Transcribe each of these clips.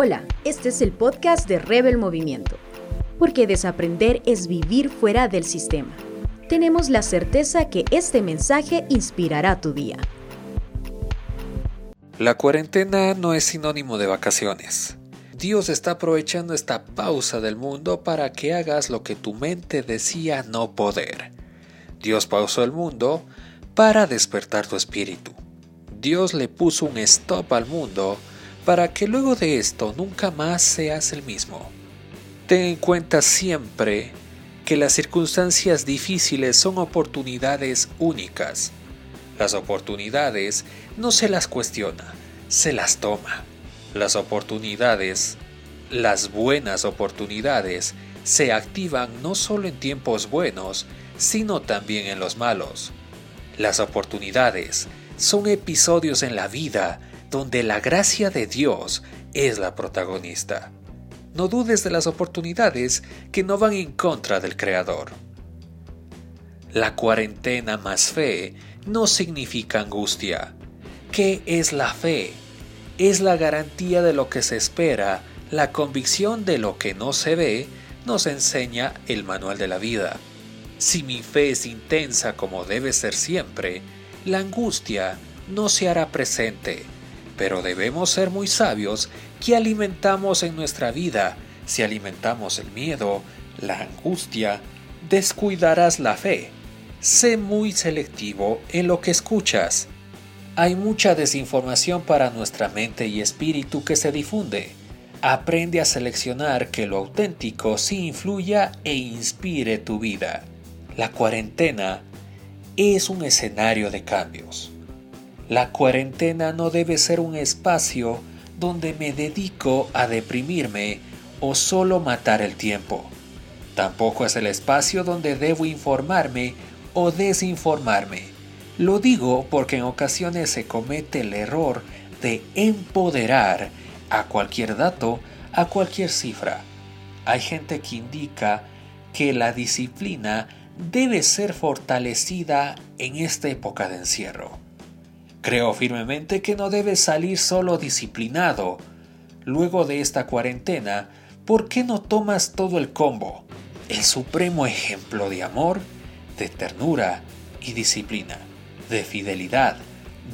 Hola, este es el podcast de Rebel Movimiento, porque desaprender es vivir fuera del sistema. Tenemos la certeza que este mensaje inspirará tu día. La cuarentena no es sinónimo de vacaciones. Dios está aprovechando esta pausa del mundo para que hagas lo que tu mente decía no poder. Dios pausó el mundo para despertar tu espíritu. Dios le puso un stop al mundo para que luego de esto nunca más seas el mismo. Ten en cuenta siempre que las circunstancias difíciles son oportunidades únicas. Las oportunidades no se las cuestiona, se las toma. Las oportunidades, las buenas oportunidades, se activan no solo en tiempos buenos, sino también en los malos. Las oportunidades son episodios en la vida donde la gracia de Dios es la protagonista. No dudes de las oportunidades que no van en contra del Creador. La cuarentena más fe no significa angustia. ¿Qué es la fe? Es la garantía de lo que se espera, la convicción de lo que no se ve, nos enseña el manual de la vida. Si mi fe es intensa como debe ser siempre, la angustia no se hará presente pero debemos ser muy sabios que alimentamos en nuestra vida. Si alimentamos el miedo, la angustia, descuidarás la fe. Sé muy selectivo en lo que escuchas. Hay mucha desinformación para nuestra mente y espíritu que se difunde. Aprende a seleccionar que lo auténtico sí influya e inspire tu vida. La cuarentena es un escenario de cambios. La cuarentena no debe ser un espacio donde me dedico a deprimirme o solo matar el tiempo. Tampoco es el espacio donde debo informarme o desinformarme. Lo digo porque en ocasiones se comete el error de empoderar a cualquier dato, a cualquier cifra. Hay gente que indica que la disciplina debe ser fortalecida en esta época de encierro. Creo firmemente que no debes salir solo disciplinado. Luego de esta cuarentena, ¿por qué no tomas todo el combo? El supremo ejemplo de amor, de ternura y disciplina, de fidelidad,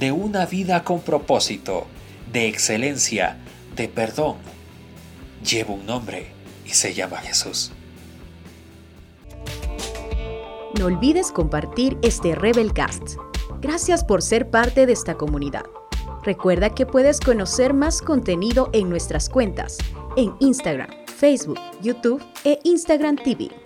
de una vida con propósito, de excelencia, de perdón. Lleva un nombre y se llama Jesús. No olvides compartir este Rebelcast Gracias por ser parte de esta comunidad. Recuerda que puedes conocer más contenido en nuestras cuentas en Instagram, Facebook, YouTube e Instagram TV.